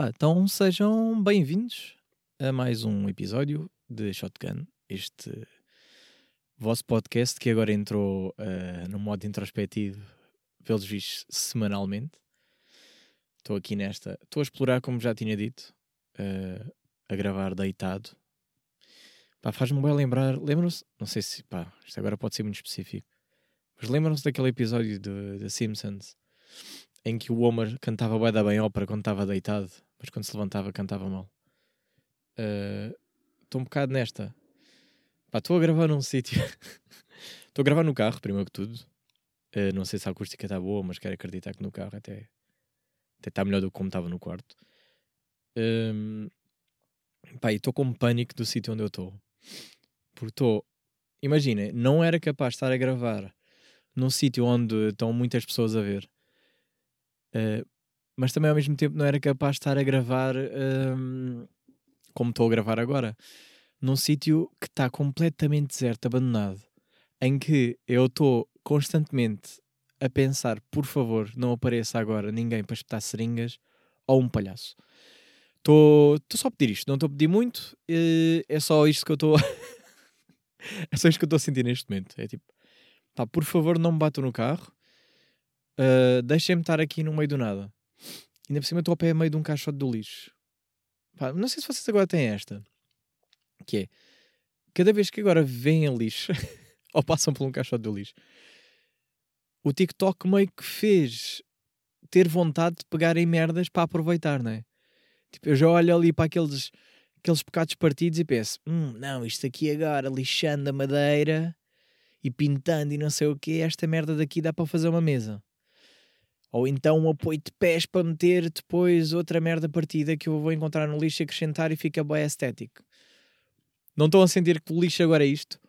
Então sejam bem-vindos a mais um episódio de Shotgun, este vosso podcast que agora entrou uh, no modo introspectivo, pelos vistos, semanalmente. Estou aqui nesta, estou a explorar, como já tinha dito, uh, a gravar deitado. Pá, faz-me bem lembrar, lembram-se, não sei se, pá, isto agora pode ser muito específico, mas lembram-se daquele episódio de Simpsons em que o Homer cantava bué da bem ópera quando estava deitado, mas quando se levantava cantava mal. Estou uh, um bocado nesta. Estou a gravar num sítio. Estou a gravar no carro, primeiro que tudo. Uh, não sei se a acústica está boa, mas quero acreditar que no carro até está melhor do que como estava no quarto. Pá, estou com pânico do sítio onde eu estou. Porque estou. Imagina, não era capaz de estar a gravar num sítio onde estão muitas pessoas a ver. Uh, mas também ao mesmo tempo não era capaz de estar a gravar um, como estou a gravar agora, num sítio que está completamente deserto, abandonado, em que eu estou constantemente a pensar, por favor, não apareça agora ninguém para espetar seringas ou um palhaço. Estou só a pedir isto, não estou a pedir muito, é só isto que eu estou. é só isto que eu estou a sentir neste momento. É tipo, pá, por favor, não me batam no carro, uh, deixem-me estar aqui no meio do nada. Ainda por cima estou a pé meio de um caixote do lixo. Pá, não sei se vocês agora têm esta. Que é, cada vez que agora a lixo, ou passam por um caixote do lixo, o TikTok meio que fez ter vontade de pegarem merdas para aproveitar, não é? Tipo, eu já olho ali para aqueles, aqueles pecados partidos e penso, hum, não, isto aqui agora, lixando a madeira e pintando e não sei o que, esta merda daqui dá para fazer uma mesa. Ou então um apoio de pés para meter depois outra merda partida que eu vou encontrar no lixo e acrescentar e fica bem estético. Não estão a sentir que o lixo agora é isto?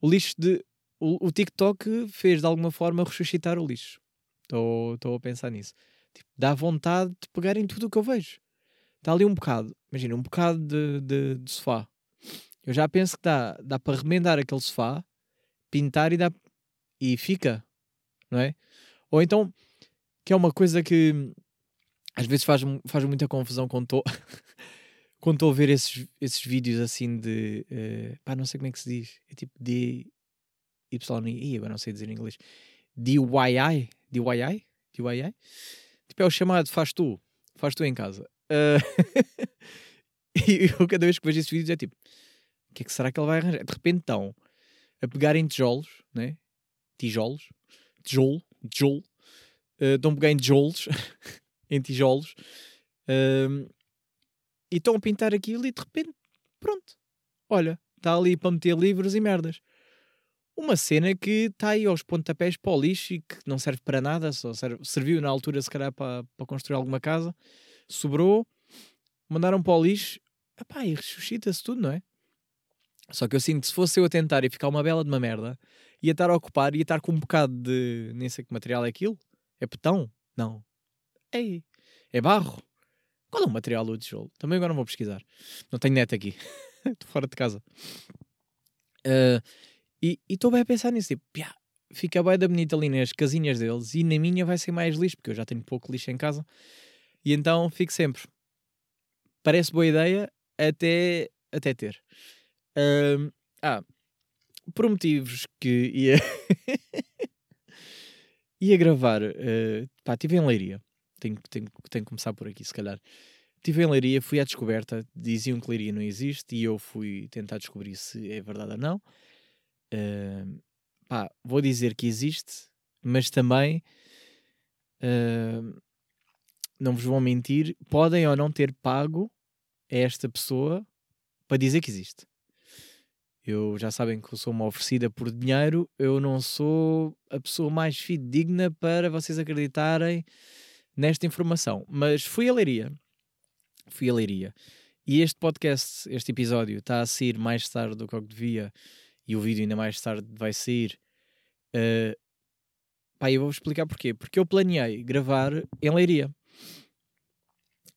O lixo de. O, o TikTok fez de alguma forma ressuscitar o lixo. Estou a pensar nisso. Tipo, dá vontade de pegarem tudo o que eu vejo. Está ali um bocado, imagina, um bocado de, de, de, sofá. Eu já penso que dá, dá para remendar aquele sofá, pintar e dá. e fica, não é? Ou então que é uma coisa que às vezes faz, faz muita confusão quando estou quando a ver esses, esses vídeos assim de uh, pá, não sei como é que se diz, é tipo D Y agora não sei dizer em inglês DIY DIY? DIY? Tipo é o chamado faz tu, faz tu em casa uh, e eu cada vez que vejo esses vídeos é tipo o que é que será que ele vai arranjar? De repente estão a pegar em tijolos, né? Tijolos, tijolo, tijolo, uh, estão tijolos, em tijolos, uh, e estão a pintar aquilo e de repente, pronto, olha, está ali para meter livros e merdas. Uma cena que está aí aos pontapés para o lixo e que não serve para nada, só serve, serviu na altura se calhar para, para construir alguma casa, sobrou, mandaram para o lixo, epá, e ressuscita-se tudo, não é? Só que eu sinto que se fosse eu a tentar e ficar uma bela de uma merda, ia estar a ocupar, ia estar com um bocado de. nem sei que material é aquilo, é betão? Não. É, é barro. Qual é o material do tijolo? Também agora não vou pesquisar. Não tenho net aqui. Estou fora de casa. Uh, e estou bem a pensar nisso. Tipo, piá, fica bem da bonita ali nas casinhas deles e na minha vai ser mais lixo, porque eu já tenho pouco lixo em casa. E então fico sempre. Parece boa ideia até, até ter. Uh, ah, por motivos que ia. ia gravar, uh, pá, estive em Leiria, tenho, tenho, tenho que começar por aqui se calhar. Estive em Leiria, fui à descoberta, diziam que Leiria não existe e eu fui tentar descobrir se é verdade ou não. Uh, pá, vou dizer que existe, mas também uh, não vos vou mentir, podem ou não ter pago a esta pessoa para dizer que existe. Eu já sabem que eu sou uma oferecida por dinheiro, eu não sou a pessoa mais fidedigna para vocês acreditarem nesta informação. Mas fui a leiria. Fui a leiria. E este podcast, este episódio, está a sair mais tarde do que eu devia e o vídeo ainda mais tarde vai sair. Uh, pá, eu vou explicar porquê. Porque eu planeei gravar em leiria.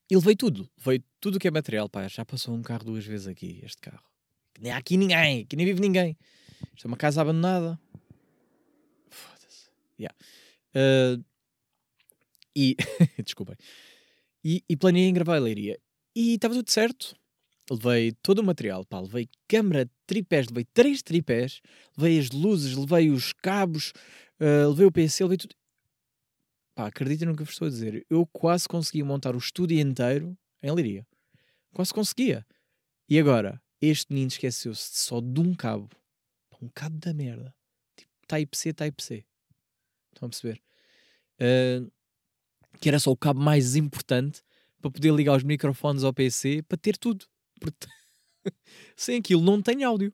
E levei tudo. Veio tudo que é material. Pá, já passou um carro duas vezes aqui, este carro nem há aqui ninguém, aqui nem vive ninguém. Isto é uma casa abandonada. Foda-se. Yeah. Uh, e, desculpem. E, e planeei em gravar a leiria. E estava tudo certo. Levei todo o material, pá, levei câmara, tripés, levei três tripés, levei as luzes, levei os cabos, uh, levei o PC, levei tudo. Pá, acreditem no que eu vos estou a dizer. Eu quase conseguia montar o estúdio inteiro em Liria. Quase conseguia. E agora, este menino esqueceu-se só de um cabo. Um cabo da merda. Tipo, Type-C, Type-C. Estão a perceber? Uh, que era só o cabo mais importante para poder ligar os microfones ao PC para ter tudo. Porque sem aquilo não tem áudio.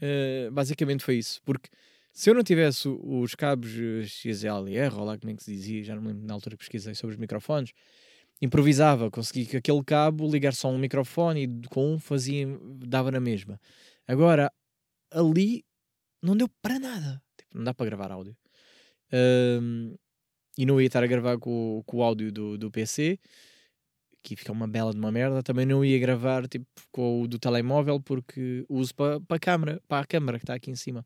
Uh, basicamente foi isso. Porque se eu não tivesse os cabos eh, XLR, ou lá como é que se dizia, já não me lembro na altura que pesquisei sobre os microfones, improvisava, conseguia que aquele cabo ligar só um microfone e com um fazia, dava na mesma. Agora, ali não deu para nada. Tipo, não dá para gravar áudio. Um, e não ia estar a gravar com, com o áudio do, do PC, que fica uma bela de uma merda. Também não ia gravar tipo, com o do telemóvel, porque uso para pa a câmera, para a câmera que está aqui em cima.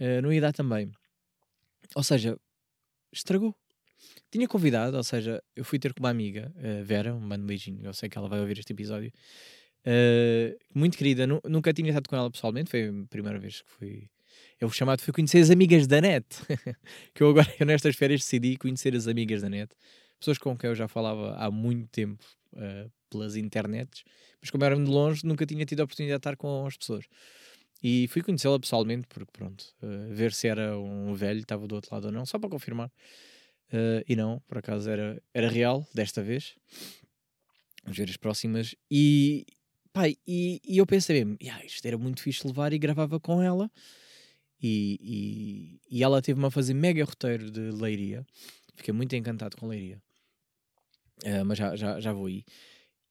Uh, não ia dar também. Ou seja, estragou. Tinha convidado, ou seja, eu fui ter com uma amiga, uh, Vera, um mano eu sei que ela vai ouvir este episódio. Uh, muito querida, nunca tinha estado com ela pessoalmente, foi a primeira vez que fui. Eu chamado fui conhecer as amigas da net. que eu agora, eu nestas férias, decidi conhecer as amigas da net. Pessoas com quem eu já falava há muito tempo uh, pelas internets, mas como eram de longe, nunca tinha tido a oportunidade de estar com as pessoas. E fui conhecê-la pessoalmente, porque pronto, uh, ver se era um velho, estava do outro lado ou não, só para confirmar. Uh, e não, por acaso era, era real, desta vez. Vamos ver as próximas. E, pai, e, e eu pensei mesmo, yeah, isto era muito fixe levar e gravava com ela. E, e, e ela teve-me a fazer mega roteiro de Leiria. Fiquei muito encantado com Leiria. Uh, mas já, já, já vou aí.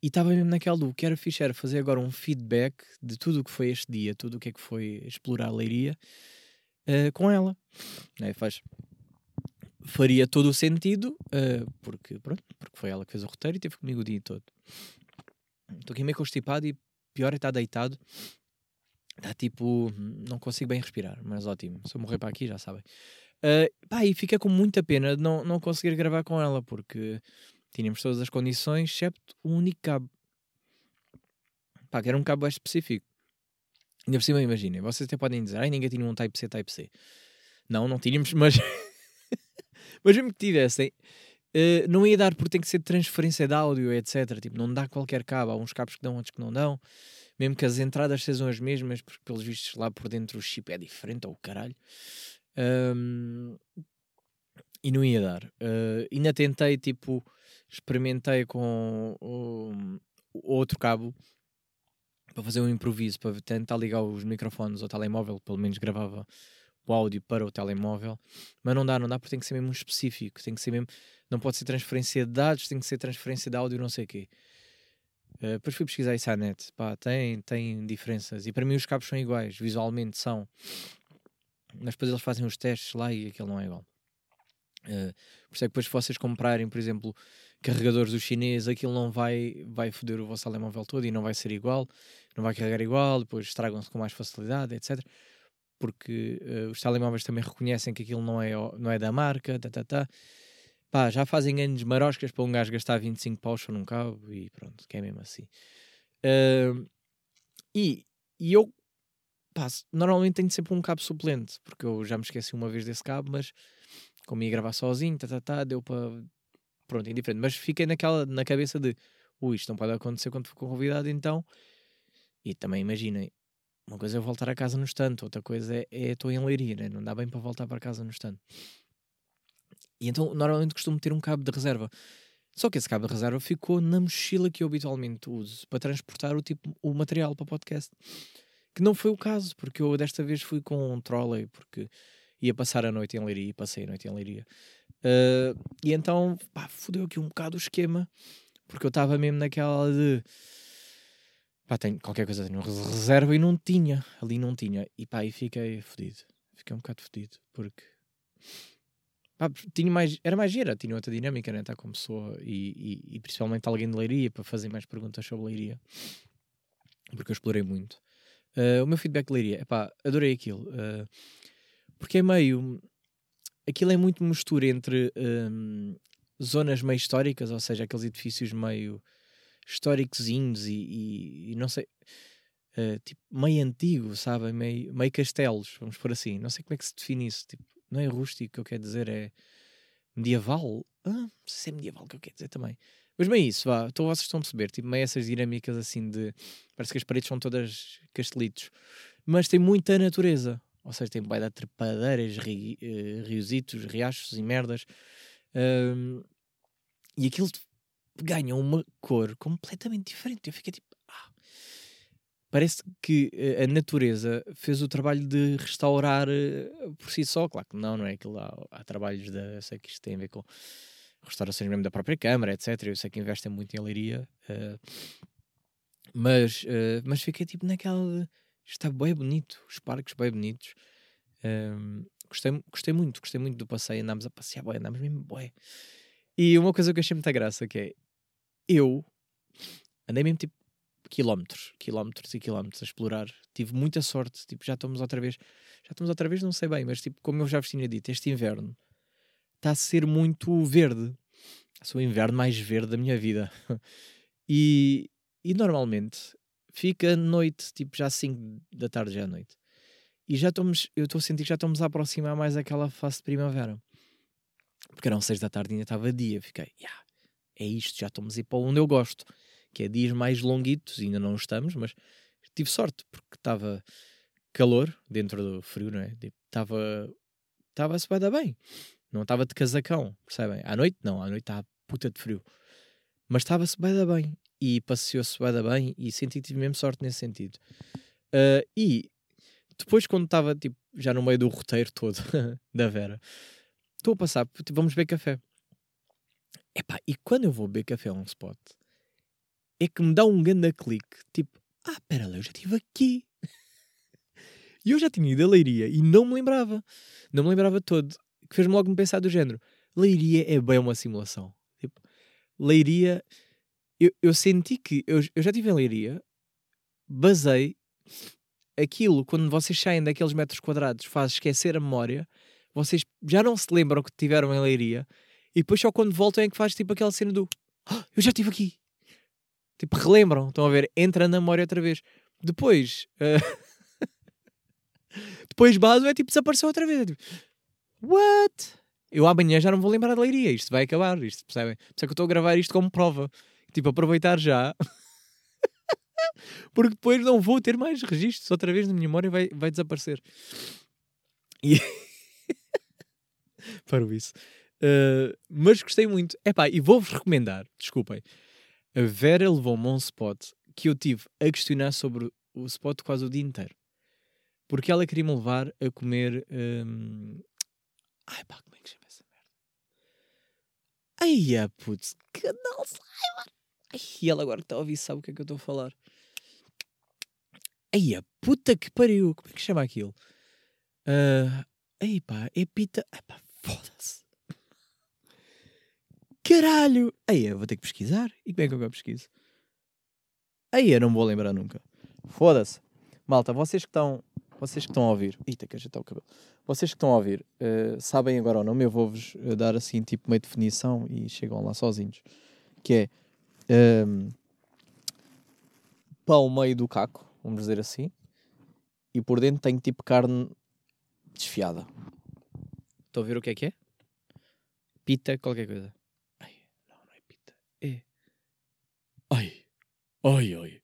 E estava mesmo naquela do que era fixe era fazer agora um feedback de tudo o que foi este dia, tudo o que é que foi explorar a Leiria uh, com ela. É, faz, faria todo o sentido, uh, porque, pronto, porque foi ela que fez o roteiro e esteve comigo o dia todo. Estou aqui meio constipado e pior é estar deitado. Está tipo, não consigo bem respirar, mas ótimo. Se eu morrer para aqui, já sabem. Uh, pá, e fica com muita pena de não, não conseguir gravar com ela, porque tínhamos todas as condições, excepto um único cabo. Pá, que era um cabo mais específico. Ainda por cima, imaginem, vocês até podem dizer, ai, ninguém tinha um Type-C, Type-C. Não, não tínhamos, mas... mas mesmo que tivessem, uh, não ia dar porque tem que ser transferência de áudio, etc. Tipo, não dá qualquer cabo. Há uns cabos que dão, outros que não dão. Mesmo que as entradas sejam as mesmas, porque pelos vistos lá por dentro o chip é diferente, ou o caralho. Um, e não ia dar. Uh, ainda tentei, tipo, experimentei com o, outro cabo para fazer um improviso, para tentar ligar os microfones ao telemóvel, pelo menos gravava o áudio para o telemóvel, mas não dá, não dá porque tem que ser mesmo específico, tem que ser mesmo, não pode ser transferência de dados, tem que ser transferência de áudio, não sei o quê. Uh, depois fui pesquisar isso à net, pá, tem, tem diferenças, e para mim os cabos são iguais, visualmente são, mas depois eles fazem os testes lá e aquilo não é igual. Uh, por isso é que depois se vocês comprarem, por exemplo, carregadores do chinês, aquilo não vai, vai foder o vosso telemóvel todo e não vai ser igual, não vai carregar igual, depois estragam-se com mais facilidade, etc. Porque uh, os telemóveis também reconhecem que aquilo não é, não é da marca, tá, tá, tá. Pá, já fazem anos maroscas para um gajo gastar 25 paus num cabo e pronto, que é mesmo assim. Uh, e, e eu, pá, normalmente tenho sempre um cabo suplente, porque eu já me esqueci uma vez desse cabo, mas como ia gravar sozinho, tá, tá, tá, deu para pronto, indiferente. Mas fiquei naquela, na cabeça de ui, isto não pode acontecer quando for convidado, então. E também imaginem, uma coisa é voltar a casa no estante, outra coisa é, é estou em leiria, né? não dá bem para voltar para casa no estante. E então normalmente costumo ter um cabo de reserva. Só que esse cabo de reserva ficou na mochila que eu habitualmente uso para transportar o, tipo, o material para o podcast. Que não foi o caso, porque eu desta vez fui com um trolley, porque ia passar a noite em Leiria e passei a noite em Leiria. Uh, e então, pá, fodeu aqui um bocado o esquema, porque eu estava mesmo naquela de pá, tenho qualquer coisa, tenho reserva e não tinha, ali não tinha, e pá, e fiquei fodido, fiquei um bocado fodido, porque pá, tinha mais, era mais gira, tinha outra dinâmica, né, estar com pessoa e, e, e, principalmente alguém de leiria para fazer mais perguntas sobre leiria, porque eu explorei muito. Uh, o meu feedback de leiria, é pá, adorei aquilo, uh, porque é meio aquilo é muito mistura entre um, zonas meio históricas, ou seja, aqueles edifícios meio históricozinhos e, e, e não sei, uh, tipo, meio antigo, sabe? Meio, meio castelos, vamos por assim. Não sei como é que se define isso. Tipo, não é rústico, que eu quero dizer é medieval. Ah, não sei se é medieval que eu quero dizer também. Mas bem isso, vá, então vocês estão a perceber, tipo, meio essas dinâmicas assim de. Parece que as paredes são todas castelitos, mas tem muita natureza. Ou seja, tem dar trepadeiras, ri, uh, riositos, riachos e merdas. Um, e aquilo ganha uma cor completamente diferente. Eu fiquei tipo, ah. Parece que uh, a natureza fez o trabalho de restaurar uh, por si só. Claro que não, não é? Aquilo há, há trabalhos da. Sei que isto tem a ver com restaurações mesmo da própria Câmara, etc. Eu sei que investem muito em leiria, uh, mas, uh, mas fiquei tipo naquela de está bem bonito, os parques bem bonitos. Um, gostei, gostei muito, gostei muito do passeio. Andámos a passear, bem, andámos mesmo bem. E uma coisa que eu achei muita graça que é eu andei mesmo tipo quilómetros, quilómetros e quilómetros a explorar. Tive muita sorte, tipo, já estamos outra vez, já estamos outra vez, não sei bem, mas tipo, como eu já vos tinha dito, este inverno está a ser muito verde. Sou o inverno mais verde da minha vida. e, e normalmente fica noite, tipo já 5 da tarde, já à noite. E já estamos, eu estou a sentir que já estamos a aproximar mais daquela fase de primavera. Porque eram 6 da tarde e ainda estava dia. Fiquei, yeah, é isto, já estamos a ir para onde eu gosto. Que é dias mais longuitos, ainda não estamos, mas tive sorte, porque estava calor dentro do frio, não é? Tipo, estava. Estava-se bem, bem. Não estava de casacão, percebem? À noite, não, à noite estava puta de frio. Mas estava-se bem bem e passeou-se bem bem e senti tive mesmo sorte nesse sentido. Uh, e depois, quando estava tipo, já no meio do roteiro todo da Vera, estou a passar, tipo, vamos beber café. Epá, e quando eu vou beber café a um spot, é que me dá um grande clique, tipo, ah, pera lá, eu já estive aqui. e eu já tinha ido a Leiria e não me lembrava. Não me lembrava todo que fez-me logo me pensar do género. Leiria é bem uma simulação. Tipo, Leiria, eu, eu senti que eu, eu já estive em Leiria, basei aquilo, quando vocês saem daqueles metros quadrados, faz esquecer a memória, vocês já não se lembram que tiveram em Leiria, e depois só quando voltam é que faz tipo aquela cena do oh, eu já estive aqui. Tipo, relembram, estão a ver? Entra na memória outra vez. Depois, uh... depois base é tipo desapareceu outra vez. É, tipo, What? Eu amanhã já não vou lembrar da leiria. Isto vai acabar. Isto, percebem? Por isso é que eu estou a gravar isto como prova. Tipo, aproveitar já. Porque depois não vou ter mais registros. Outra vez na minha memória vai, vai desaparecer. E. Paro isso. Uh, mas gostei muito. Epá, e vou-vos recomendar. Desculpem. A Vera levou-me a um spot que eu tive a questionar sobre o spot quase o dia inteiro. Porque ela queria me levar a comer um, Ai pá, como é que chama essa merda? Ai, é putz, que não. Ai, e ela agora que está a ouvir sabe o que é que eu estou a falar. Ai, a puta que pariu. Como é que chama aquilo? Uh, ai pá, é pita. Ai pá, foda-se. Caralho! Aí eu vou ter que pesquisar. E como é que eu pesquiso? Aí eu não vou lembrar nunca. Foda-se. Malta, vocês que estão vocês que estão a ouvir, eita, que ajeitar o cabelo. Vocês que estão a ouvir, uh, sabem agora o nome, eu vou-vos eh, dar assim, tipo, meio definição e chegam lá sozinhos. Que é um, ehm, pão meio do caco, vamos dizer assim, e por dentro tem tipo carne desfiada. Estão a ver o que é que é? Pita, qualquer coisa. Ai, não, não é pita. É. Ai, ai, ai.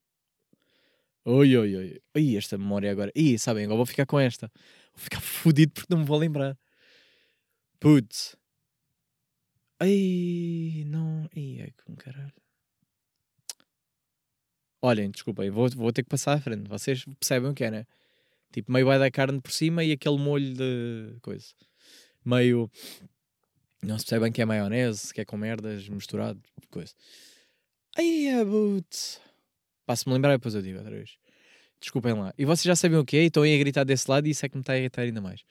Oi, oi, oi. Ih, esta memória agora. Ih, sabem, agora vou ficar com esta. Vou ficar fodido porque não me vou lembrar. Putz. Ai, não. Ai, é com caralho. Olhem, desculpem, vou, vou ter que passar à frente. Vocês percebem o que é, né? Tipo, meio vai da carne por cima e aquele molho de coisa. Meio. Não se percebem que é maionese, que é com merdas misturado, coisa. Ai, é. Pá, se me lembrar, depois eu digo outra vez. Desculpem lá. E vocês já sabem o que é e estão aí a gritar desse lado e isso é que me está a irritar ainda mais.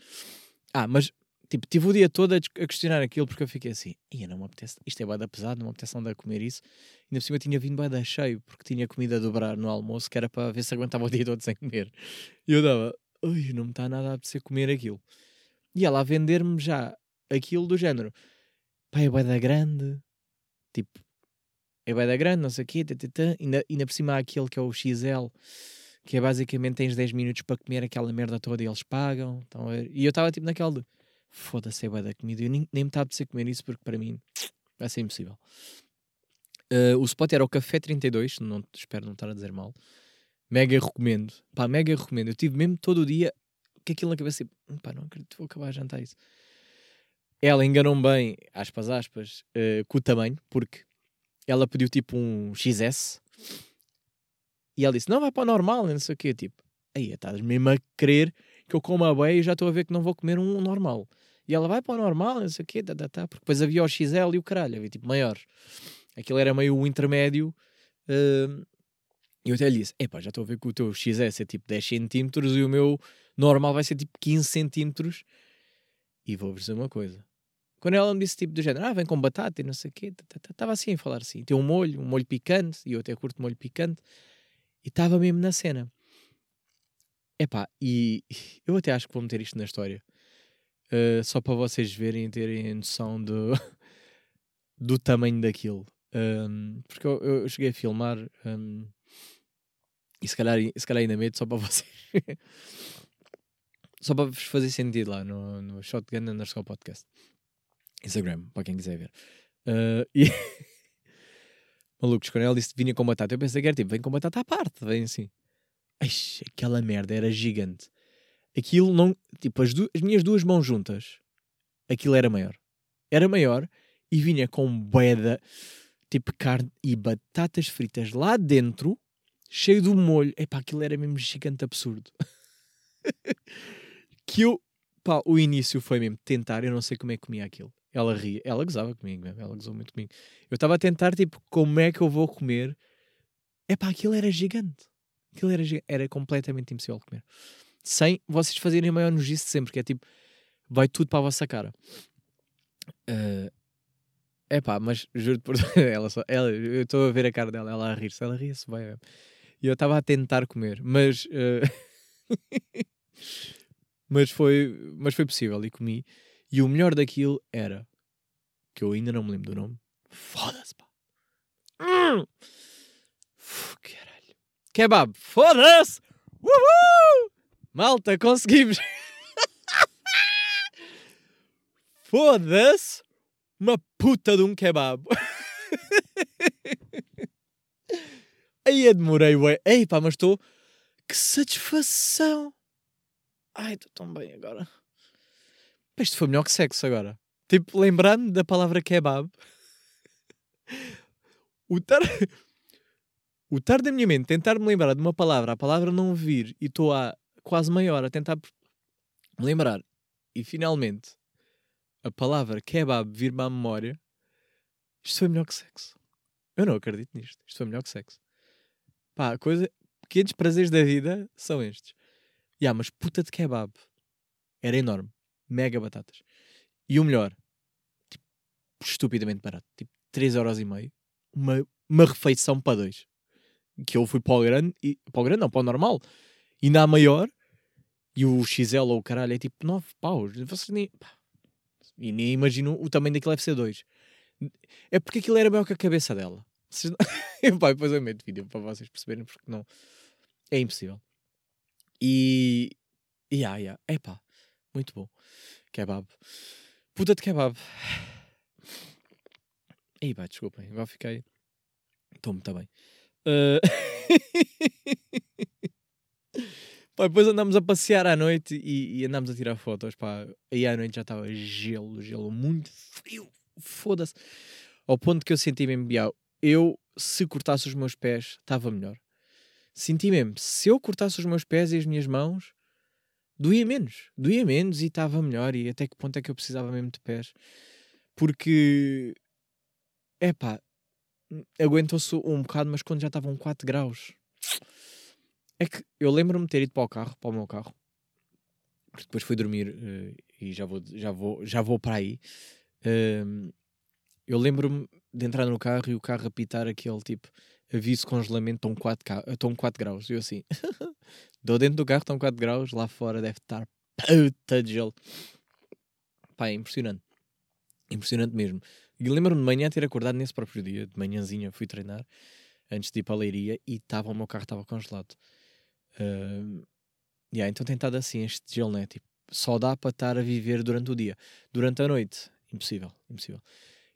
Ah, mas tipo, tive o dia todo a, questionar aquilo porque eu fiquei assim, ia não me apetece, isto é bada pesado, não me apetece andar a comer isso. E ainda por cima tinha vindo bada cheio porque tinha comida a dobrar no almoço que era para ver se aguentava o dia todo sem comer. E eu dava, ui, não me está nada a apetecer comer aquilo. E ela a vender-me já aquilo do género. pá, é bué da grande, tipo, é bué da grande, não sei o quê, tã, tã, tã. Ainda, ainda por cima há aquele que é o XL, que é basicamente tens 10 minutos para comer aquela merda toda e eles pagam. Então, é- e eu estava tipo naquela de foda-se, é bué da comida. Eu nem, nem me estava a comer isso porque para mim vai ser impossível. Uh, o spot era o Café 32, não, espero não estar a dizer mal. Mega recomendo. Pá, mega recomendo. Eu tive mesmo todo o dia com aquilo na cabeça. Tipo, "Hum, pá, não acredito, vou acabar a jantar isso. Ela enganou-me bem, aspas, aspas, uh, com o tamanho, porque ela pediu tipo um XS e ela disse: Não, vai para o normal, não sei o quê. Tipo, aí estás mesmo a querer que eu coma bem e já estou a ver que não vou comer um normal. E ela vai para o normal, não sei o quê, tá, tá, tá, porque depois havia o XL e o caralho, havia tipo maiores. Aquilo era meio o intermédio. hum, e eu até lhe disse: Epá, já estou a ver que o teu XS é tipo 10 centímetros e o meu normal vai ser tipo 15 centímetros. E vou-vos dizer uma coisa. Quando ela me disse tipo do género, ah, vem com batata e não sei o quê, estava assim a falar assim. Tem um molho, um molho picante, e eu até curto molho picante, e estava mesmo na cena. Epá, e eu até acho que vou meter isto na história. Uh, só para vocês verem e terem noção do, do tamanho daquilo. Um, porque eu, eu cheguei a filmar um, e se calhar, se calhar ainda medo só para vocês. só para vos fazer sentido lá no, no Shotgun Underscore Podcast. Instagram, para quem quiser ver. Uh, e malucos, quando ela disse vinha com batata, eu pensei que era tipo, vem com batata à parte, vem assim. Eixe, aquela merda era gigante. Aquilo não. Tipo, as, du- as minhas duas mãos juntas, aquilo era maior. Era maior e vinha com boeda, tipo carne e batatas fritas lá dentro, cheio de molho. Epá, aquilo era mesmo gigante absurdo. que eu. Pá, o início foi mesmo tentar, eu não sei como é que comia aquilo. Ela ria, ela gozava comigo ela gozou muito comigo. Eu estava a tentar, tipo, como é que eu vou comer? Epá, aquilo era gigante. Aquilo era, gi- era completamente impossível comer. Sem vocês fazerem a maior nojice sempre, que é tipo, vai tudo para a vossa cara. É epá, mas juro por ela só, ela, eu estou a ver a cara dela, ela a rir-se, ela ria-se bem. E eu estava a tentar comer, mas eh, mas foi, mas foi possível e comi. E o melhor daquilo era que eu ainda não me lembro do nome. Foda-se, pá. Hum. Uf, caralho. Kebab, foda-se! Uhul! Malta, conseguimos! Foda-se! Uma puta de um kebab! Aí eu demorei, ué. Ei pá, mas estou... Que satisfação! Ai, estou tão bem agora. Isto foi melhor que sexo agora. Tipo, lembrando da palavra kebab. O tar... O tar da minha mente tentar me lembrar de uma palavra, a palavra não vir, e estou há quase meia hora a tentar me lembrar, e finalmente a palavra kebab vir-me à memória, isto foi melhor que sexo. Eu não acredito nisto. Isto foi melhor que sexo. Pá, coisa, pequenos prazeres da vida são estes. Ya, mas puta de kebab. Era enorme. Mega batatas. E o melhor, tipo, estupidamente barato. Tipo, 3,5€. Uma, uma refeição para dois. Que eu fui para o grande, e, para o grande não, para o normal. E na maior, e o XL ou o caralho é tipo 9 paus. Vocês nem. pá. E nem imagino o tamanho daquilo deve ser 2. É porque aquilo era maior que a cabeça dela. Vocês não... Pá, depois eu meto vídeo para vocês perceberem, porque não. É impossível. E. E ah, yeah. Epá, muito bom. Kebab. Puta de kebab. Ei, pá, desculpem, agora fiquei. Estou muito bem. Uh... depois andámos a passear à noite e, e andámos a tirar fotos. Pá. Aí à noite já estava gelo, gelo, muito frio. Foda-se. Ao ponto que eu senti mesmo, "Biau, eu, se cortasse os meus pés, estava melhor. Senti mesmo, se eu cortasse os meus pés e as minhas mãos, doía menos. Doía menos e estava melhor. E até que ponto é que eu precisava mesmo de pés? Porque, é pá, aguentou-se um bocado, mas quando já estavam 4 graus. É que eu lembro-me de ter ido para o carro, para o meu carro, porque depois fui dormir eh, e já vou, já vou, já vou para aí. Ehm, eu lembro-me de entrar no carro e o carro apitar aquele tipo aviso congelamento, estão 4, ca- estão 4 graus. Eu assim, dou dentro do carro, estão 4 graus, lá fora deve estar puta de gelo. Pá, é impressionante. Impressionante mesmo. E lembro-me de manhã ter acordado nesse próprio dia, de manhãzinha, fui treinar, antes de ir para a leiria, e estava, o meu carro estava congelado. Uh, yeah, então tem estado assim, este gelo, né? Tipo, só dá para estar a viver durante o dia. Durante a noite, impossível, impossível.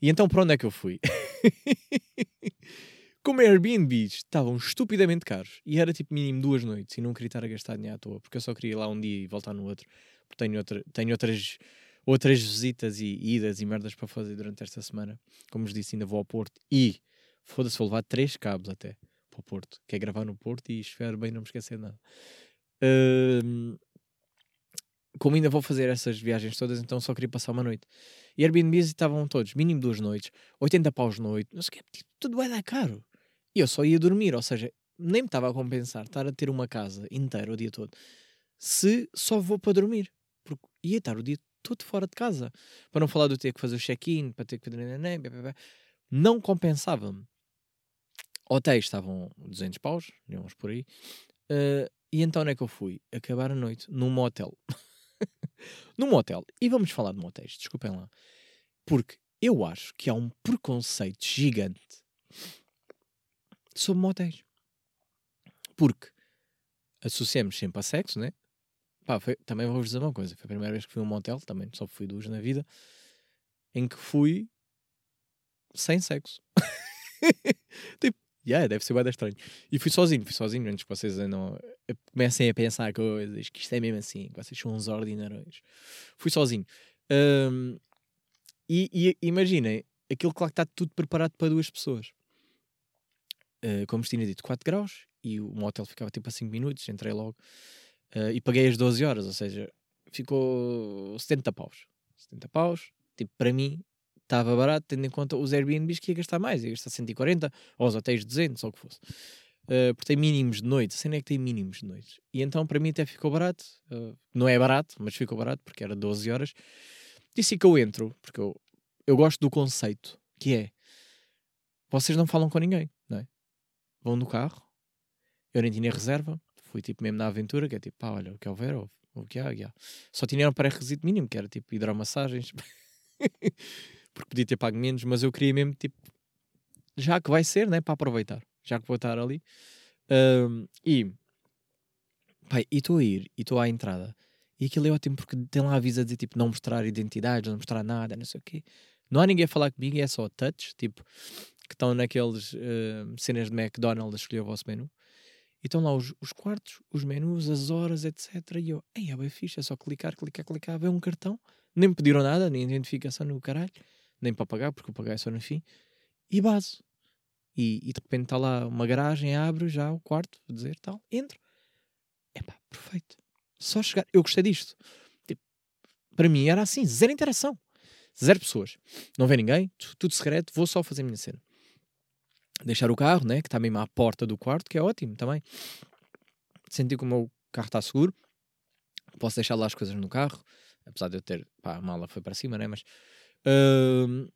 E então para onde é que eu fui? Como Airbnbs estavam estupidamente caros e era tipo mínimo duas noites e não queria estar a gastar dinheiro à toa, porque eu só queria ir lá um dia e voltar no outro, porque tenho, outra, tenho outras, outras visitas e idas e merdas para fazer durante esta semana. Como vos disse, ainda vou ao Porto e foda-se, vou levar três cabos até para o Porto, que é gravar no Porto e espero bem não me esquecer nada. Uh, como ainda vou fazer essas viagens todas, então só queria passar uma noite. E Airbnbs estavam todos, mínimo duas noites, 80 paus noite, não sei o que, tipo, tudo vai dar caro. E eu só ia dormir, ou seja, nem me estava a compensar estar a ter uma casa inteira o dia todo se só vou para dormir. Porque ia estar o dia todo fora de casa. Para não falar de ter que fazer o check-in, para ter que fazer. Não compensava-me. Hotéis estavam 200 paus, uns por aí. Uh, e então onde é que eu fui? Acabar a noite num motel. num motel. E vamos falar de motéis, desculpem lá. Porque eu acho que há um preconceito gigante sobre motéis. Porque associamos sempre a sexo, né? Pá, foi, também vou-vos dizer uma coisa. Foi a primeira vez que fui a um motel, também só fui duas na vida, em que fui sem sexo. tipo, yeah, deve ser bem estranho. E fui sozinho, fui sozinho, antes que vocês não comecem a pensar coisas, que isto é mesmo assim, que vocês são uns ordinários. Fui sozinho. Um, e, e imaginem, aquilo claro que está tudo preparado para duas pessoas. Uh, como tinha dito, 4 graus e o motel ficava tipo a 5 minutos, entrei logo uh, e paguei as 12 horas, ou seja, ficou 70 paus. 70 paus, tipo, para mim estava barato, tendo em conta os Airbnbs que ia gastar mais, ia gastar 140 ou os hotéis 200, ou o que fosse. Uh, porque tem mínimos de noite, a cena é que tem mínimos de noite. E então para mim até ficou barato, uh, não é barato, mas ficou barato porque era 12 horas. Disse que eu entro, porque eu, eu gosto do conceito, que é vocês não falam com ninguém, não é? Vão no carro, eu nem tinha reserva, fui tipo mesmo na aventura, que é tipo, pá, olha, o que houver, ou o que há. Só tinha um pré-requisito mínimo, que era tipo hidromassagens. porque podia ter pago menos, mas eu queria mesmo, tipo, já que vai ser, né, para aproveitar, já que vou estar ali. Um, e, pai, e estou a ir, e estou à entrada, e aquilo é ótimo porque tem lá aviso a dizer, tipo, não mostrar identidades, não mostrar nada, não sei o quê. Não há ninguém a falar comigo, é só touch, tipo, que estão naqueles uh, cenas de McDonald's escolher o vosso menu. E estão lá os, os quartos, os menus, as horas, etc. E eu, ei, é bem fixe, é só clicar, clicar, clicar, ver um cartão. Nem me pediram nada, nem identificação no caralho nem para pagar, porque o pagar é só no fim, e base. E, e de repente está lá uma garagem, abre já o quarto, vou dizer tal, entro. Epá, perfeito. Só chegar. Eu gostei disto. Tipo, para mim era assim, zero interação. Zero pessoas. Não vê ninguém, tudo secreto, vou só fazer a minha cena. Deixar o carro, né, que está mesmo à porta do quarto, que é ótimo também. Sentir que o meu carro está seguro. Posso deixar lá as coisas no carro, apesar de eu ter, pá, a mala foi para cima, né, mas Uh,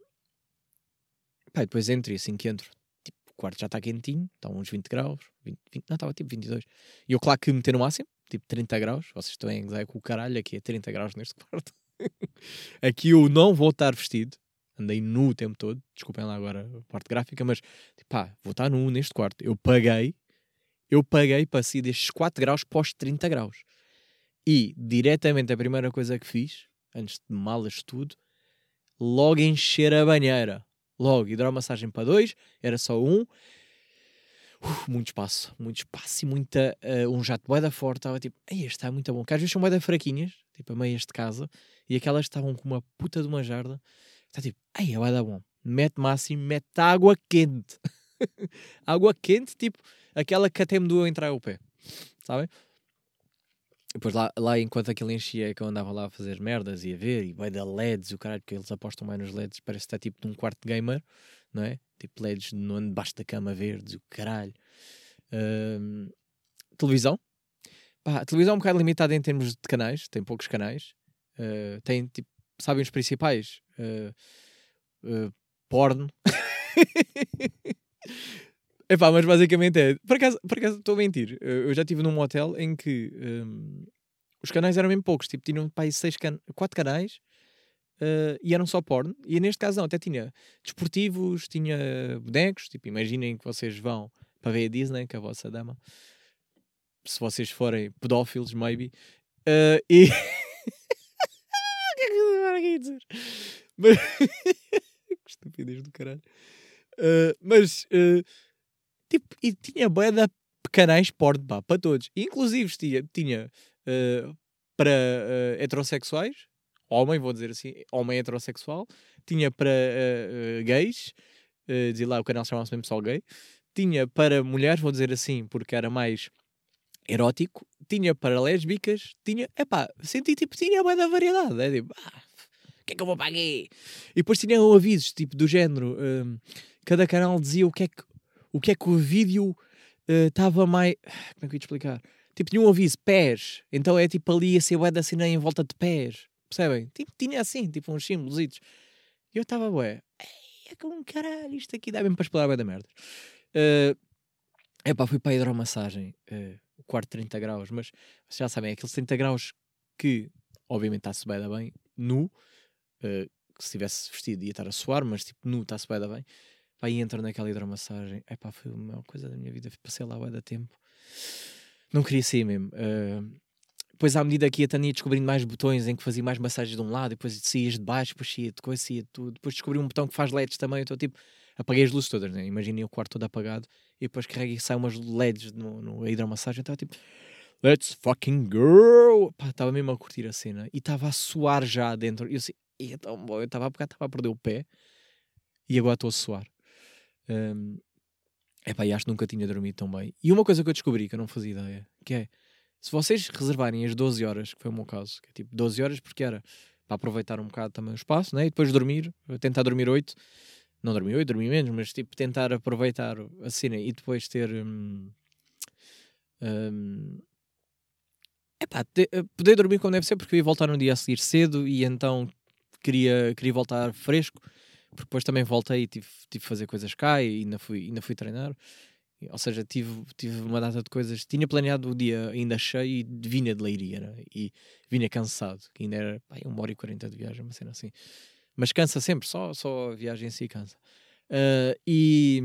pá, depois entro e assim que entro, tipo, o quarto já está quentinho, está uns 20 graus, 20, 20, não, estava tipo 22. E eu, claro que meter no máximo, tipo 30 graus, vocês estão em com o caralho, aqui é 30 graus neste quarto. aqui eu não vou estar vestido, andei nu o tempo todo, desculpem lá agora a parte gráfica, mas tipo, pá, vou estar nu neste quarto. Eu paguei, eu paguei para sair destes 4 graus pós 30 graus. E diretamente a primeira coisa que fiz, antes de malas tudo, logo encher a banheira. Logo, hidromassagem para dois, era só um. Uf, muito espaço, muito espaço e muita. Uh, um jato boeda forte. Estava tipo, ei, este está muito bom. Que às vezes são boeda fraquinhas, tipo a meias de casa, e aquelas estavam com uma puta de uma jarda. Está tipo, ei, é boeda bom. Mete máximo, mete água quente. água quente, tipo aquela que até me doeu entrar o pé. Sabem? Depois lá, lá enquanto aquilo enchia, é que eu andava lá a fazer merdas e a ver, e vai da LEDs, o caralho, que eles apostam mais nos LEDs, parece que está tipo num quarto gamer, não é? Tipo LEDs no, debaixo da cama verdes, o caralho. Uh, televisão. Pá, televisão é um bocado limitada em termos de canais, tem poucos canais. Uh, tem tipo, sabem os principais? Uh, uh, porno. Epá, mas basicamente é. Por acaso, por estou a mentir. Eu já estive num hotel em que um, os canais eram mesmo poucos. Tipo, tinham pá, seis can... quatro canais Uh, e eram só porno. E neste caso não, até tinha desportivos, tinha bonecos. Tipo, imaginem que vocês vão para ver a Disney, que é a vossa dama. Se vocês forem pedófilos, maybe. Uh, e. O que é que eu dizer? Mas... que estupidez do caralho. Uh, mas, uh, tipo, e tinha boeda canais porno, pá, para todos. Inclusive tinha, tinha uh, para heterossexuais, homem, vou dizer assim, homem heterossexual, tinha para gays, uh, dizia lá, o canal chamava-se mesmo só gay, tinha para mulheres, vou dizer assim, porque era mais erótico, tinha para lésbicas, tinha, epá, senti tipo, tinha boa da variedade, é tipo, ah, que é que eu vou pagar? E depois tinha avisos, tipo, do género, um, cada canal dizia o que é que, o que, é que o vídeo estava uh, mais, como é que eu ia explicar? Tipo, tinha um aviso, pés, então é tipo ali a ser da cena em volta de pés, percebem? Tipo, tinha assim, tipo uns símbolos. E eu estava, bué, é como caralho, isto aqui dá bem para explorar bué da merda. Uh, epá, fui para a hidromassagem, uh, o quarto 30 graus, mas já sabem, é aqueles 30 graus que, obviamente, está-se bem, bem, nu, uh, que se estivesse vestido ia estar a suar, mas tipo, nu está-se bem, bem. Pá, e entro naquela hidromassagem, epá, foi a melhor coisa da minha vida, passei lá bué da tempo. Não queria sair mesmo. Uh, depois, à medida que ia Tânia descobrindo mais botões em que fazia mais massagens de um lado, depois saías de baixo, depois saía de coisa, saía de tudo. Depois descobri um botão que faz LEDs também, então tipo, apaguei as luzes todas, né? Imaginem o quarto todo apagado e depois carrega e sai umas LEDs no, no hidromassagem, então tipo, let's fucking go! Estava mesmo a curtir a cena e estava a suar já dentro. E eu assim, é tão bom, eu estava a estava a perder o pé e agora estou a suar. Um, epá, e acho que nunca tinha dormido tão bem. E uma coisa que eu descobri que eu não fazia ideia, que é se vocês reservarem as 12 horas, que foi o meu caso, que é tipo 12 horas porque era para aproveitar um bocado também o espaço, né? e depois dormir, tentar dormir 8, não dormir 8, dormir menos, mas tipo tentar aproveitar a cena e depois ter. Hum, hum, epá, te, eh, poder dormir como deve ser, porque eu ia voltar no dia a seguir cedo e então queria, queria voltar fresco, porque depois também voltei e tive, tive fazer coisas cá e ainda fui, ainda fui treinar. Ou seja, tive, tive uma data de coisas. Tinha planeado o dia ainda cheio e vinha de leiria, né? e vinha cansado, que ainda era pá, uma hora e quarenta de viagem, uma cena assim. Mas cansa sempre, só, só a viagem em si cansa. Uh, e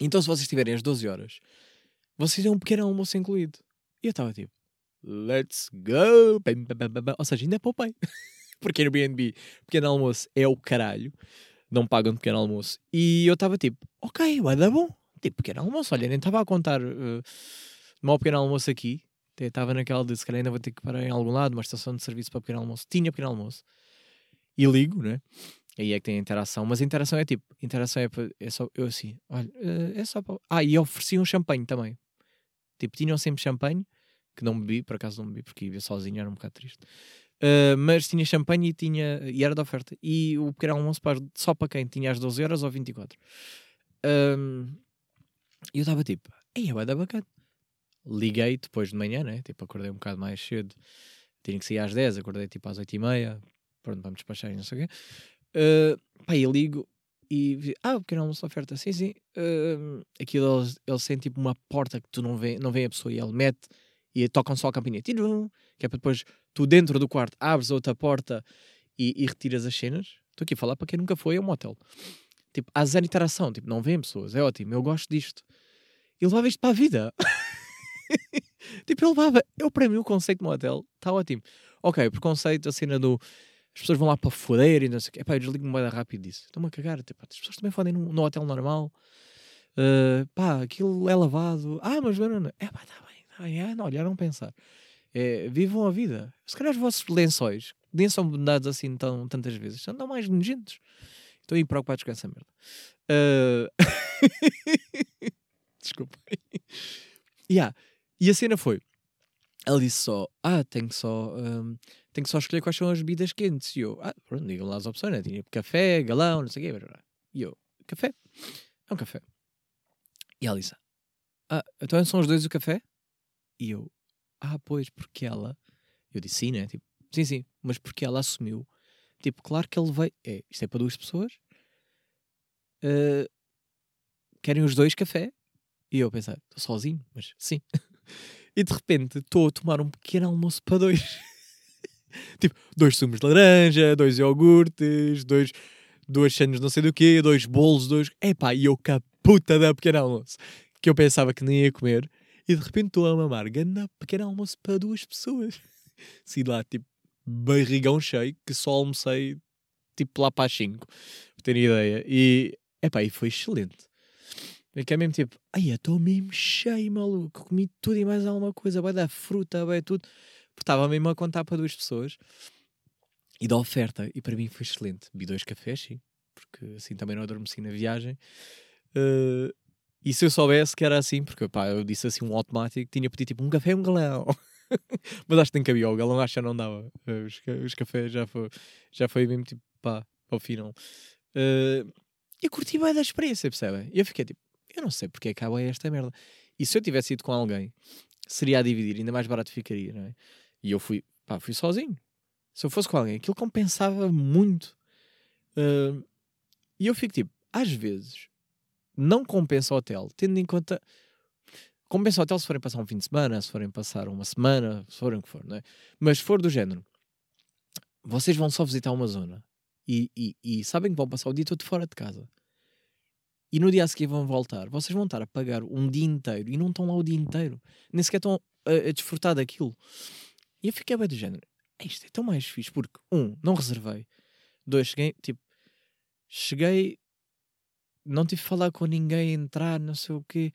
então, se vocês tiverem as 12 horas, vocês têm um pequeno almoço incluído. E eu estava tipo, let's go! Ou seja, ainda poupei. Porque Airbnb, pequeno almoço é o caralho. Não pagam de pequeno almoço. E eu estava tipo, ok, vai dar bom tipo pequeno almoço. Olha, nem estava a contar uh, mau pequeno almoço aqui. Estava naquela de se calhar ainda vou ter que parar em algum lado, uma estação de serviço para pequeno almoço. Tinha pequeno almoço. E ligo, né? Aí é que tem a interação. Mas a interação é tipo, interação é, é só, eu assim, olha, uh, é só para... Ah, e ofereciam champanhe também. Tipo, tinham sempre champanhe, que não bebi, por acaso não bebi, porque ia sozinho, era um bocado triste. Uh, mas tinha champanhe e, tinha, e era de oferta. E o pequeno almoço só para quem tinha às 12 horas ou 24. Um, e eu estava tipo, ei, vai dar bacana. Liguei depois de manhã, né? Tipo, acordei um bocado mais cedo. Tinha que sair às 10, acordei tipo às 8 e meia. Pronto, vamos despachar e não sei o quê. Uh, pá, eu ligo e ah, o pequeno almoço oferta, sim, sim. Uh, aquilo eles têm tipo uma porta que tu não vê, não vê a pessoa e ele mete e tocam só a campainha, que é para depois tu dentro do quarto abres outra porta e, e retiras as cenas. Estou aqui a falar para quem nunca foi a um motel. Tipo, há zero interação, tipo, não vêem pessoas, é ótimo, eu gosto disto. E levava isto para a vida. tipo, eu levava, eu para mim o conceito de motel está ótimo. Ok, preconceito, a cena do as pessoas vão lá para foder e não sei o quê. Epá, eu desligo-me bem rápido disso. Estou-me a cagar. Tipo, as pessoas também fodem no, no hotel normal. Uh, pá, aquilo é lavado. Ah, mas não, não. É pá, está bem, Ah, não, olhar, não pensar. É, vivam a vida. Se calhar os vossos lençóis, nem são dados assim tão, tantas vezes, andam mais nojentos. Estou aí preocupados com essa merda. Uh... Desculpa. yeah. E a cena foi: ela disse só, ah, tenho só, um, tenho só escolher quais são as bebidas quentes. E eu, ah, pronto, digam lá as opções, né? Tinha café, galão, não sei o quê. E eu, café? É um café. E ela disse, ah, então são os dois o café? E eu, ah, pois, porque ela. Eu disse sim, né? Tipo, sim, sim, mas porque ela assumiu Tipo, claro que ele veio. É, isto é para duas pessoas. Uh, querem os dois café? E eu pensar, estou sozinho, mas sim. e de repente estou a tomar um pequeno almoço para dois. tipo, dois sumos de laranja, dois iogurtes, dois, duas cenas não sei do quê, dois bolos, dois. Epá, e eu com a puta da pequena almoço. Que eu pensava que nem ia comer. E de repente estou a mamar ganda pequeno almoço para duas pessoas. Sim, lá, tipo, barrigão cheio, que só almocei, tipo, lá para as 5. Para terem ideia. E, epá, e foi excelente. É que é mesmo tipo, ai, eu estou mesmo cheio, maluco. Comi tudo e mais alguma coisa. Vai dar fruta, vai tudo. Porque estava mesmo a contar para duas pessoas. E da oferta. E para mim foi excelente. Vi dois cafés, sim. Porque assim também não adormeci na viagem. Uh, e se eu soubesse que era assim, porque pá, eu disse assim um automático, tinha pedido tipo um café e um galão. Mas acho que nem cabia, o galão acho que já não dava. Os, os cafés já foi, já foi mesmo tipo pá, ao final. Uh, e curti bem da experiência, percebem? E eu fiquei tipo, eu não sei porque acaba esta merda. E se eu tivesse ido com alguém, seria a dividir, ainda mais barato ficaria, não é? E eu fui, pá, fui sozinho. Se eu fosse com alguém, aquilo compensava muito. Uh, e eu fico tipo, às vezes, não compensa o hotel, tendo em conta. Compensa o hotel se forem passar um fim de semana, se forem passar uma semana, se forem o que for, não é? Mas se for do género, vocês vão só visitar uma zona e, e, e sabem que vão passar o dia todo fora de casa e no dia a seguir vão voltar, vocês vão estar a pagar um dia inteiro e não estão lá o dia inteiro, nem sequer estão a, a desfrutar daquilo. E eu fiquei bem do género, isto é tão mais fixe, porque, um, não reservei, dois, cheguei, tipo, cheguei, não tive que falar com ninguém, entrar, não sei o quê.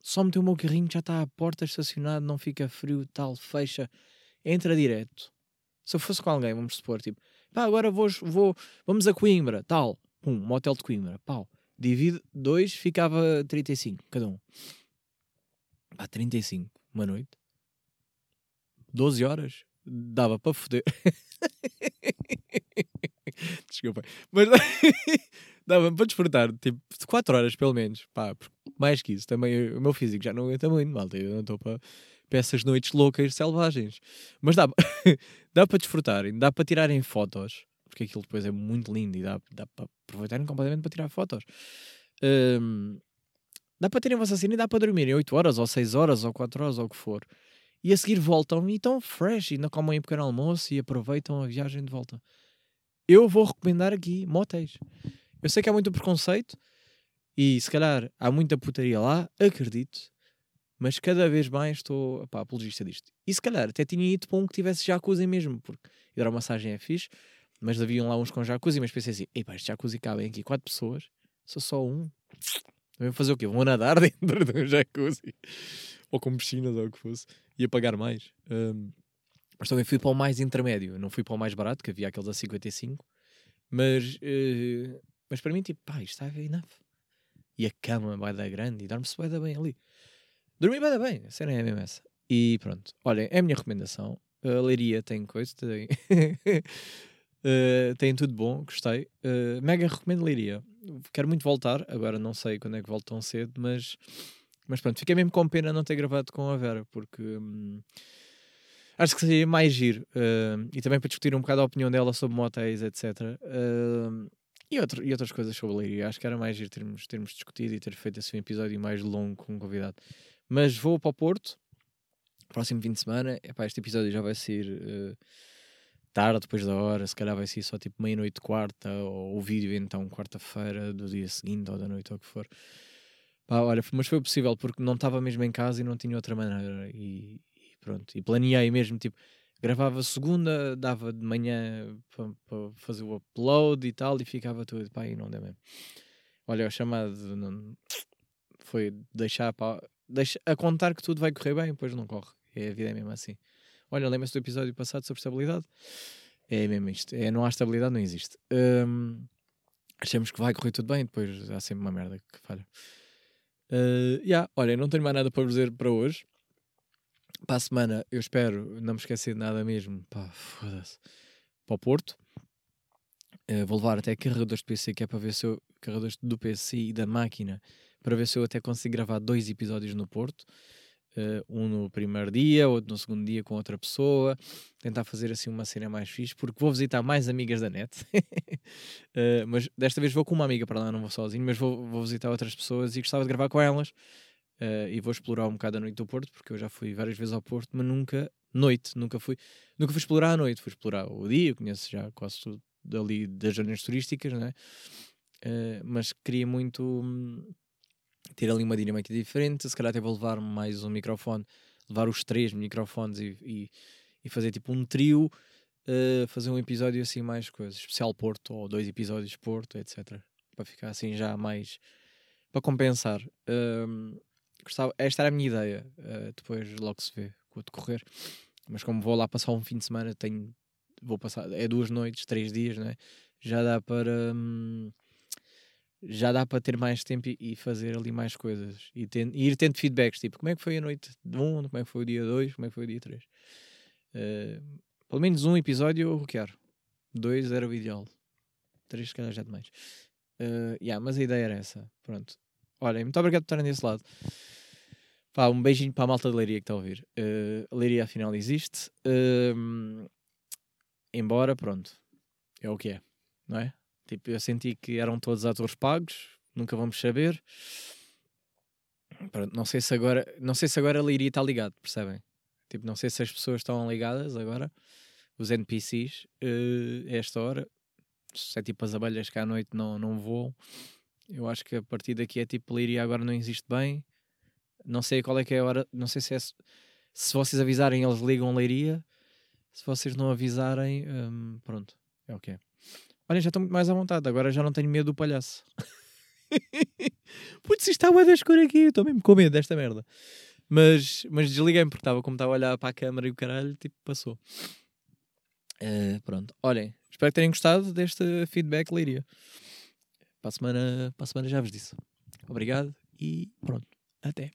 Só meteu o meu carrinho, já está à porta estacionado, não fica frio, tal, fecha, entra direto. Se eu fosse com alguém, vamos supor, tipo, pá, agora vou, vou vamos a Coimbra, tal, pum, motel de Coimbra, pau. Divide dois, ficava 35, cada um. Pá, 35, uma noite. 12 horas, dava para foder. Desculpa. Mas dava para desfrutar, tipo, 4 horas pelo menos. Pá, mais que isso. Também o meu físico já não aguenta muito, malta. Eu não estou para, para essas noites loucas, selvagens. Mas dá, dá para desfrutarem, dá para tirarem fotos. Porque aquilo depois é muito lindo e dá, dá para aproveitarem completamente para tirar fotos. Um, dá para terem a vossa cena e dá para dormirem 8 horas, ou 6 horas, ou 4 horas, ou o que for. E a seguir voltam e estão fresh, e ainda comem um pequeno almoço e aproveitam a viagem de volta eu vou recomendar aqui motéis. Eu sei que há muito preconceito e se calhar há muita putaria lá, acredito, mas cada vez mais estou pá, apologista disto. E se calhar até tinha ido para um que tivesse jacuzzi mesmo, porque hidromassagem é fixe, mas haviam lá uns com jacuzzi, mas pensei assim, ei pá, este jacuzzi cabem aqui quatro pessoas, sou só um. Vão fazer o quê? Vão nadar dentro de um jacuzzi. Ou com piscinas ou o que fosse. Ia pagar mais. Um, mas também fui para o mais intermédio. Não fui para o mais barato, que havia aqueles a 55. Mas, uh, mas para mim, tipo, pá, isto está enough. E a cama vai dar grande e dorme-se vai dar bem ali. Dormi vai dar bem, a cena é a mesma essa. E pronto, olhem, é a minha recomendação. A Leiria tem coisa, tem, uh, tem tudo bom, gostei. Uh, mega recomendo Leiria. Quero muito voltar, agora não sei quando é que volto tão cedo, mas, mas pronto, fiquei mesmo com pena não ter gravado com a Vera, porque. Hum, acho que seria mais giro. Uh, e também para discutir um bocado a opinião dela sobre motéis, etc. Uh, e, outro, e outras coisas sobre a Leiria. Acho que era mais giro termos, termos discutido e ter feito assim um episódio mais longo com um convidado. Mas vou para o Porto, próximo fim de semana. Epá, este episódio já vai ser uh, tarde, depois da hora. Se calhar vai ser só tipo meia-noite, quarta, ou o vídeo então quarta-feira do dia seguinte ou da noite ou o que for. Pá, olha, mas foi possível porque não estava mesmo em casa e não tinha outra maneira. E, Pronto, e planeei mesmo, tipo, gravava segunda, dava de manhã para fazer o upload e tal, e ficava tudo, pá, e não deu mesmo. Olha, o chamado não, foi deixar pá, deixa, a contar que tudo vai correr bem, depois não corre. É, a vida é mesmo assim. Olha, lembra-se do episódio passado sobre estabilidade? É mesmo isto. É, não há estabilidade, não existe. Um, achamos que vai correr tudo bem, depois há sempre uma merda que falha. Uh, yeah, olha, não tenho mais nada para dizer para hoje. Para a semana, eu espero não me esquecer de nada mesmo. Pá, foda-se. Para o Porto. Uh, vou levar até carregadores de PC, que é para ver se eu. Carregadores do PC e da máquina, para ver se eu até consigo gravar dois episódios no Porto. Uh, um no primeiro dia, outro no segundo dia com outra pessoa. Tentar fazer assim uma cena mais fixe, porque vou visitar mais amigas da net. uh, mas desta vez vou com uma amiga para lá, não vou sozinho, mas vou, vou visitar outras pessoas e gostava de gravar com elas Uh, e vou explorar um bocado a noite do Porto, porque eu já fui várias vezes ao Porto, mas nunca noite, nunca fui, nunca fui explorar a noite, fui explorar o dia, eu conheço já quase tudo dali das zonas turísticas, né? Uh, mas queria muito hum, ter ali uma dinâmica diferente, se calhar até vou levar mais um microfone, levar os três microfones e, e, e fazer tipo um trio, uh, fazer um episódio assim mais coisas, especial Porto, ou dois episódios Porto, etc. Para ficar assim já mais para compensar. Uh, gostava, esta era a minha ideia, uh, depois logo se vê com o decorrer. Mas como vou lá passar um fim de semana, tenho, vou passar, é duas noites, três dias, né? já dá para. Hum, já dá para ter mais tempo e, fazer ali mais coisas e, ten, e, ir tendo feedbacks, tipo como é que foi a noite de um, como é que foi o dia dois, como é que foi o dia três. Uh, pelo menos um episódio eu quero. Dois era o ideal. Três, se calhar, já demais. Uh, yeah, mas a ideia era essa. Pronto. Olhem, muito obrigado por estarem desse lado. Pá, um beijinho para a malta de Leiria que está a ouvir. Uh, Leiria afinal existe. Uh, embora, pronto, é o que é, não é? Tipo, eu senti que eram todos atores pagos, nunca vamos saber. Pronto, não sei se agora, não sei se agora a Leiria está ligado, percebem? Tipo, não sei se as pessoas estão ligadas agora, os NPCs, uh, a esta hora. Se é tipo as abelhas que à noite não, não voam. Eu acho que a partir daqui é tipo Leiria agora não existe bem. Não sei qual é que é a hora, não sei se é se vocês avisarem eles ligam Leiria. Se vocês não avisarem, hum, pronto, é o que é. Olha, já estou muito mais à vontade, agora já não tenho medo do palhaço. Putz, está uma escuro aqui, estou mesmo com medo desta merda. Mas, mas desliguei porque estava como estava a olhar para a câmera e o caralho, tipo, passou. Uh, pronto, olhem, espero que tenham gostado deste feedback, Líria. Para a semana, para a semana já vos disse. Obrigado e pronto, até.